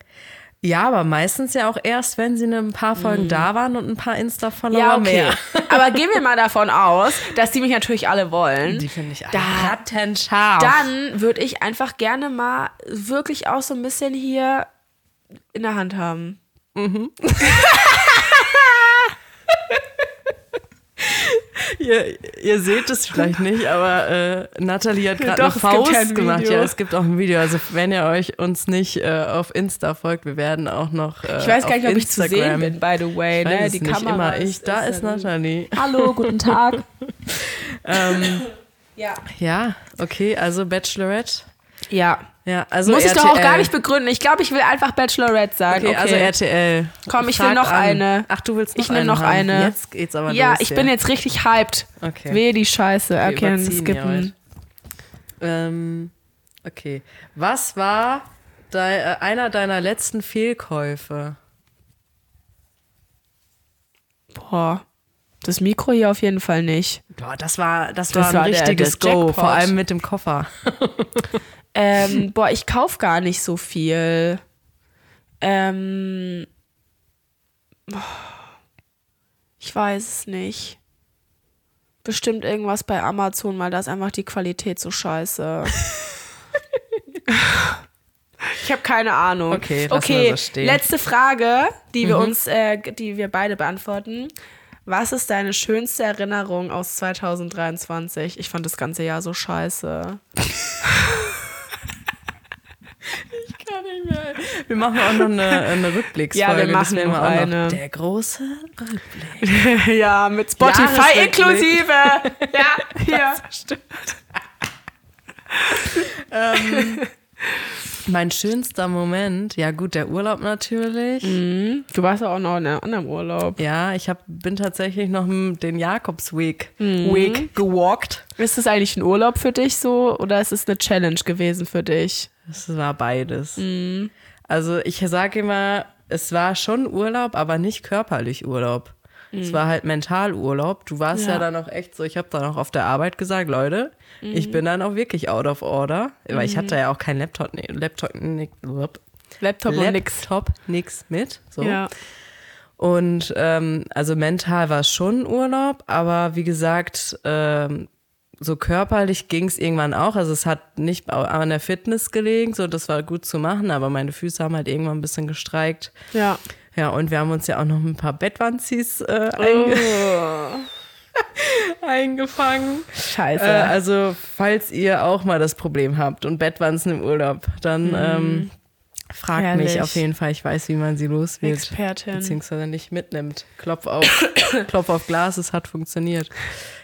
Ja, aber meistens ja auch erst, wenn sie ein paar Folgen da waren und ein paar Insta-Follower Mhm. Ja, okay. mehr. Aber gehen wir mal davon aus, dass die mich natürlich alle wollen. Die finde ich Da- rattenscharf. dann würde ich einfach gerne mal wirklich auch so ein bisschen hier in der Hand haben. Ihr, ihr seht es vielleicht nicht, aber äh, Nathalie hat gerade eine Faust gemacht. Video. Ja, es gibt auch ein Video. Also wenn ihr euch uns nicht äh, auf Insta folgt, wir werden auch noch äh, Ich weiß gar nicht, ob ich zu sehen Instagram- bin, by the way. Ne? Die nicht Kamera immer ich. Da ist, Nathalie. Hallo, guten Tag. Ähm, ja. ja, okay, also Bachelorette. Ja. Ja, also Muss ich RTL. doch auch gar nicht begründen. Ich glaube, ich will einfach Bachelorette sagen. Okay, Okay, also RTL. Komm, ich will Fragt noch an. eine. Ach, du willst noch Ich eine noch haben. eine. Jetzt geht's aber Ja, los. ich hier. bin jetzt richtig hyped. Okay. Wehe die Scheiße. Wir Okay, hier skippen. Ähm, okay. Was war dei- äh, einer deiner letzten Fehlkäufe? Boah. Das Mikro hier auf jeden Fall nicht. Boah, das war, das, Das war ein war der- richtiges der Go, Jackpot. vor allem mit dem Koffer. Ähm, boah, ich kauf gar nicht so viel. Ähm, ich weiß es nicht. Bestimmt irgendwas bei Amazon, weil da ist einfach die Qualität so scheiße. ich habe keine Ahnung. Okay, okay wir so stehen. Mhm. letzte Frage, die wir uns, äh, die wir beide beantworten. Was ist deine schönste Erinnerung aus 2023? Ich fand das ganze Jahr so scheiße. Nicht mehr. Wir machen auch noch eine, eine Rückblicksfolge. Ja, wir das machen auch eine. Der große Rückblick. Ja, mit Spotify inklusive. ja, hier. Mein schönster Moment, ja gut, der Urlaub natürlich. Du warst ja auch noch in einem anderen Urlaub. Ja, ich hab, bin tatsächlich noch den Jakobsweg Mhm. Weg gewalkt. Ist es eigentlich ein Urlaub für dich so oder ist es eine Challenge gewesen für dich? Es war beides. Mhm. Also ich sage immer, es war schon Urlaub, aber nicht körperlich Urlaub. Es war halt Mentalurlaub. Du warst ja, Ja. dann auch echt so, ich habe dann auch auf der Arbeit gesagt, Leute, ich bin dann auch wirklich out of order. Weil ich hatte ja auch keinen Laptop, nee, Laptop, nix, Laptop und nix. Laptop nix mit. So. Ja. Und ähm, also mental war es schon Urlaub, aber wie gesagt, ähm, so körperlich ging es irgendwann auch. Also es hat nicht an der Fitness gelegen, so das war gut zu machen, aber meine Füße haben halt irgendwann ein bisschen gestreikt. Ja. Ja, und wir haben uns ja auch noch ein paar Bettwanzis äh, einge eingefangen. Scheiße. Äh, also, falls ihr auch mal das Problem habt und Bettwanzen im Urlaub, dann ähm, mich Herrlich. auf jeden Fall. Ich weiß, wie man sie los wird. Expertin. Beziehungsweise nicht mitnimmt. Klopf auf, Klopf auf Glas, es hat funktioniert.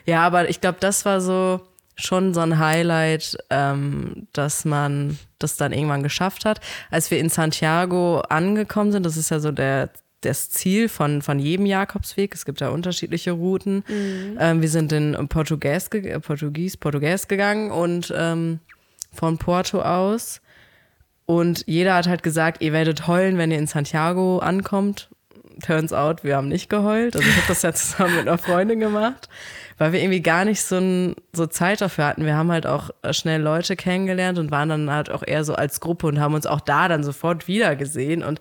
Ja, aber ich glaube, das war so schon so ein Highlight, ähm, dass man das dann irgendwann geschafft hat. Als wir in Santiago angekommen sind, das ist ja so der das Ziel von, von jedem Jakobsweg. Es gibt da unterschiedliche Routen. Ähm, wir sind in Portugies, Portugies, Portugies gegangen und ähm, von Porto aus. Und jeder hat halt gesagt, ihr werdet heulen, wenn ihr in Santiago ankommt. Turns out, wir haben nicht geheult. Also ich habe das ja zusammen mit einer Freundin gemacht, weil wir irgendwie gar nicht so, ein, so Zeit dafür hatten. Wir haben halt auch äh, schnell Leute kennengelernt und waren dann halt auch eher so als Gruppe und haben uns auch da dann sofort wieder gesehen. Und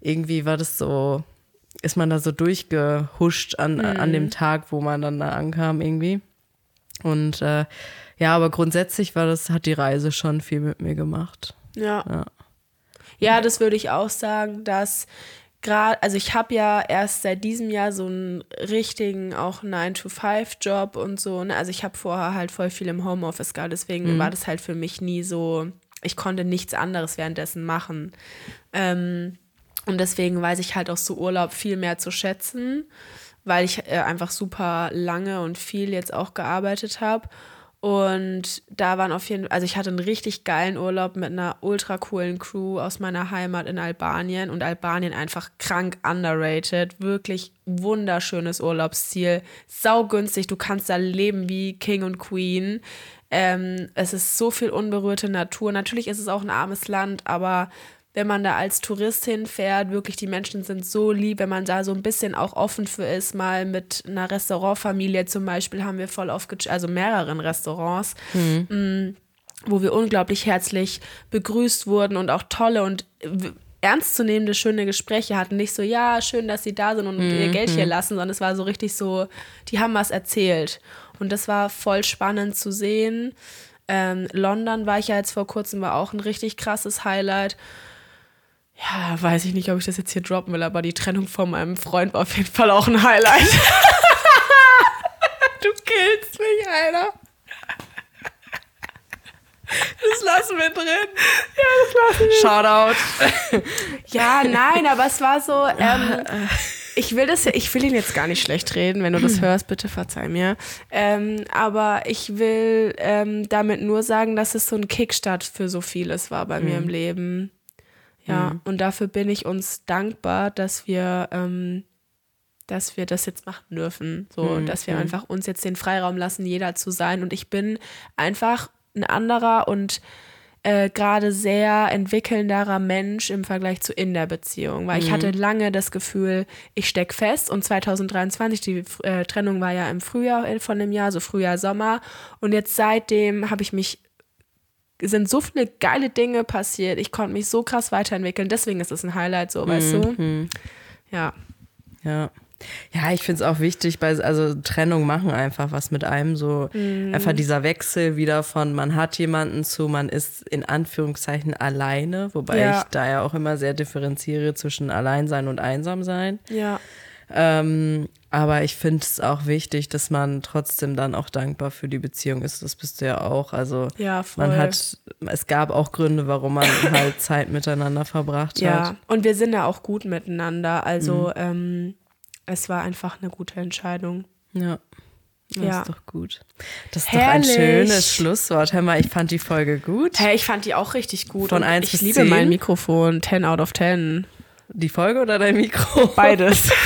irgendwie war das so, ist man da so durchgehuscht an, an dem Tag, wo man dann da ankam irgendwie. Und äh, ja, aber grundsätzlich war das, hat die Reise schon viel mit mir gemacht. Ja. Ja. Ja, das würde ich auch sagen, dass gerade, also ich habe ja erst seit diesem Jahr so einen richtigen auch 9-to-5-Job und so. Ne? Also ich habe vorher halt voll viel im Homeoffice gehabt, deswegen war das halt für mich nie so, ich konnte nichts anderes währenddessen machen. Ähm, und deswegen weiß ich halt auch so Urlaub viel mehr zu schätzen, weil ich äh, einfach super lange und viel jetzt auch gearbeitet habe. Und da waren auf jeden Fall, also ich hatte einen richtig geilen Urlaub mit einer ultra coolen Crew aus meiner Heimat in Albanien und Albanien einfach krank underrated, wirklich wunderschönes Urlaubsziel, saugünstig, du kannst da leben wie King und Queen. Ähm, es ist so viel unberührte Natur. Natürlich ist es auch ein armes Land, aber wenn man da als Tourist hinfährt, wirklich die Menschen sind so lieb, wenn man da so ein bisschen auch offen für ist, mal mit einer Restaurantfamilie zum Beispiel haben wir voll oft, also mehreren Restaurants, mh, wo wir unglaublich herzlich begrüßt wurden und auch tolle und ernstzunehmende, schöne Gespräche hatten. Nicht so, ja, schön, dass sie da sind und ihr Geld hier lassen, sondern es war so richtig so, die haben was erzählt. Und das war voll spannend zu sehen. Ähm, London war ich ja jetzt vor kurzem, war auch ein richtig krasses Highlight. Ja, weiß ich nicht, ob ich das jetzt hier droppen will, aber die Trennung von meinem Freund war auf jeden Fall auch ein Highlight. du killst mich, Alter. Das lassen wir drin. Ja, das lassen wir. Shoutout. Ja, nein, aber es war so, ähm, ich will das ich will ihn jetzt gar nicht schlecht reden, wenn du das hörst, bitte verzeih mir. Ähm, aber ich will ähm, damit nur sagen, dass es so ein Kickstart für so vieles war bei mir im Leben. Ja, und dafür bin ich uns dankbar, dass wir, ähm, dass wir das jetzt machen dürfen. So, dass wir einfach uns jetzt den Freiraum lassen, jeder zu sein. Und ich bin einfach ein anderer und äh, gerade sehr entwickelnderer Mensch im Vergleich zu in der Beziehung. Weil ich hatte lange das Gefühl, ich steck fest und 2023, die äh, Trennung war ja im Frühjahr äh, von dem Jahr, so Frühjahr, Sommer. Und jetzt seitdem habe ich mich sind so viele geile Dinge passiert. Ich konnte mich so krass weiterentwickeln. Deswegen ist es ein Highlight, so, weißt du? Ja. Ja. Ja, ich finde es auch wichtig, bei, also Trennung machen einfach was mit einem, so einfach dieser Wechsel wieder von man hat jemanden zu man ist in Anführungszeichen alleine, wobei Ja. ich da ja auch immer sehr differenziere zwischen Alleinsein und Einsamsein. Ja. Ähm, aber ich finde es auch wichtig, dass man trotzdem dann auch dankbar für die Beziehung ist. Das bist du ja auch. Also Ja, man hat, es gab auch Gründe, warum man halt Zeit miteinander verbracht Ja. hat. Und wir sind ja auch gut miteinander. Also, ähm, es war einfach eine gute Entscheidung. Ja. Das Ja. ist doch gut. Das ist doch ein Herrlich. schönes Schlusswort. Hör mal, ich fand die Folge gut. Hey, ich fand die auch richtig gut. Von und eins ich bis liebe zehn? mein Mikrofon. 10 out of 10. Die Folge oder dein Mikro? Beides.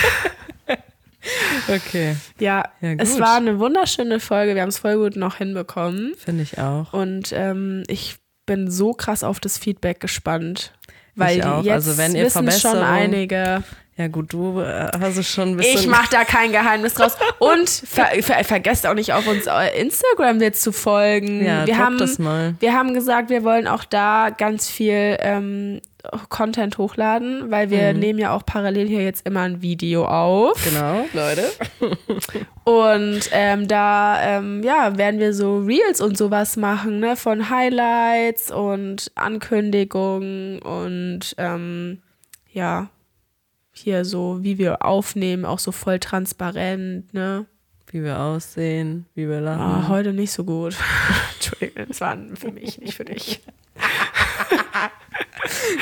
Okay, ja, Ja, es war eine wunderschöne Folge. Wir haben es voll gut noch hinbekommen. finde ich auch. Und ähm, ich bin so krass auf das Feedback gespannt. Weil Ich auch. jetzt Also wenn ihr wissen schon einige. Ja gut, du äh, hast es schon ein bisschen... Ich mache da kein Geheimnis draus. Und ver ver vergesst auch nicht auf uns äh, Instagram jetzt zu folgen. Ja, wir haben, das mal. Wir haben gesagt, wir wollen auch da ganz viel ähm, Content hochladen, weil wir nehmen ja auch parallel hier jetzt immer ein Video auf. Genau, Leute. Und ähm, da ähm, ja, werden wir so Reels und sowas machen, ne? Von Highlights und Ankündigungen und ähm, ja, hier so, wie wir aufnehmen, auch so voll transparent, ne? Wie wir aussehen, wie wir lachen. Ah, heute nicht so gut. Entschuldigung, das war für mich, nicht für dich.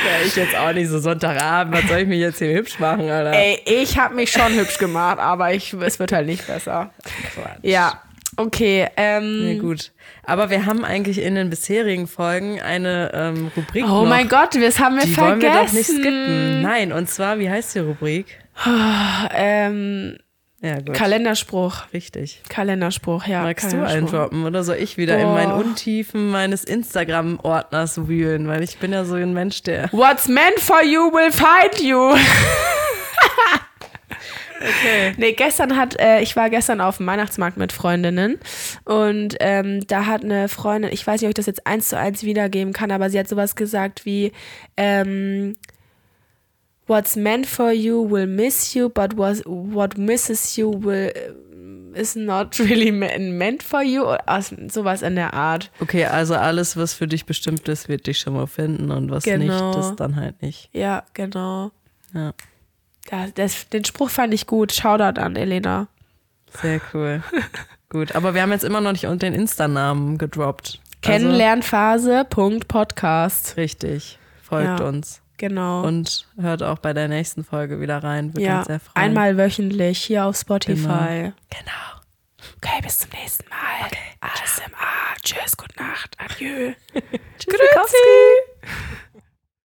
Ja, ich jetzt auch nicht so Sonntagabend. Was soll ich mich jetzt hier hübsch machen, Alter? Ey, ich habe mich schon hübsch gemacht, aber ich, es wird halt nicht besser. Quatsch. Ja, okay. Ähm, Ja, gut. Aber wir haben eigentlich in den bisherigen Folgen eine ähm, Rubrik. oh noch. mein Gott, das haben wir Die vergessen. wollen wir doch nicht skippen. Nein, und zwar, wie heißt die Rubrik? Ähm, Ja, gut. Kalenderspruch. Richtig. Kalenderspruch, ja. Magst du Kalenderspruch. eindroppen oder soll ich wieder in Boah. meinen Untiefen meines Instagram-Ordners wühlen? Weil ich bin ja so ein Mensch, der. What's meant for you will find you. Okay. Nee, gestern hat, äh, ich war gestern auf dem Weihnachtsmarkt mit Freundinnen und ähm, da hat eine Freundin, ich weiß nicht, ob ich das jetzt eins zu eins wiedergeben kann, aber sie hat sowas gesagt wie, ähm, What's meant for you will miss you, but was, what misses you will äh, is not really me- meant for you. Also sowas in der Art. Okay, also alles, was für dich bestimmt ist, wird dich schon mal finden und was Genau. nicht, ist dann halt nicht. Ja, genau. Ja, Ja, das, den Spruch fand ich gut. Shoutout an Elena. sehr cool. Gut, aber wir haben jetzt immer noch nicht den Insta-Namen gedroppt. Also, Kennenlernphase. Punkt Podcast. richtig. Folgt Ja. uns. Genau. Und hört auch bei der nächsten Folge wieder rein. Würde ja, uns sehr freuen. einmal wöchentlich hier auf Spotify. Genau. Okay, bis zum nächsten Mal. ASMR. Tschüss, gute Nacht. Adieu. Tschüss.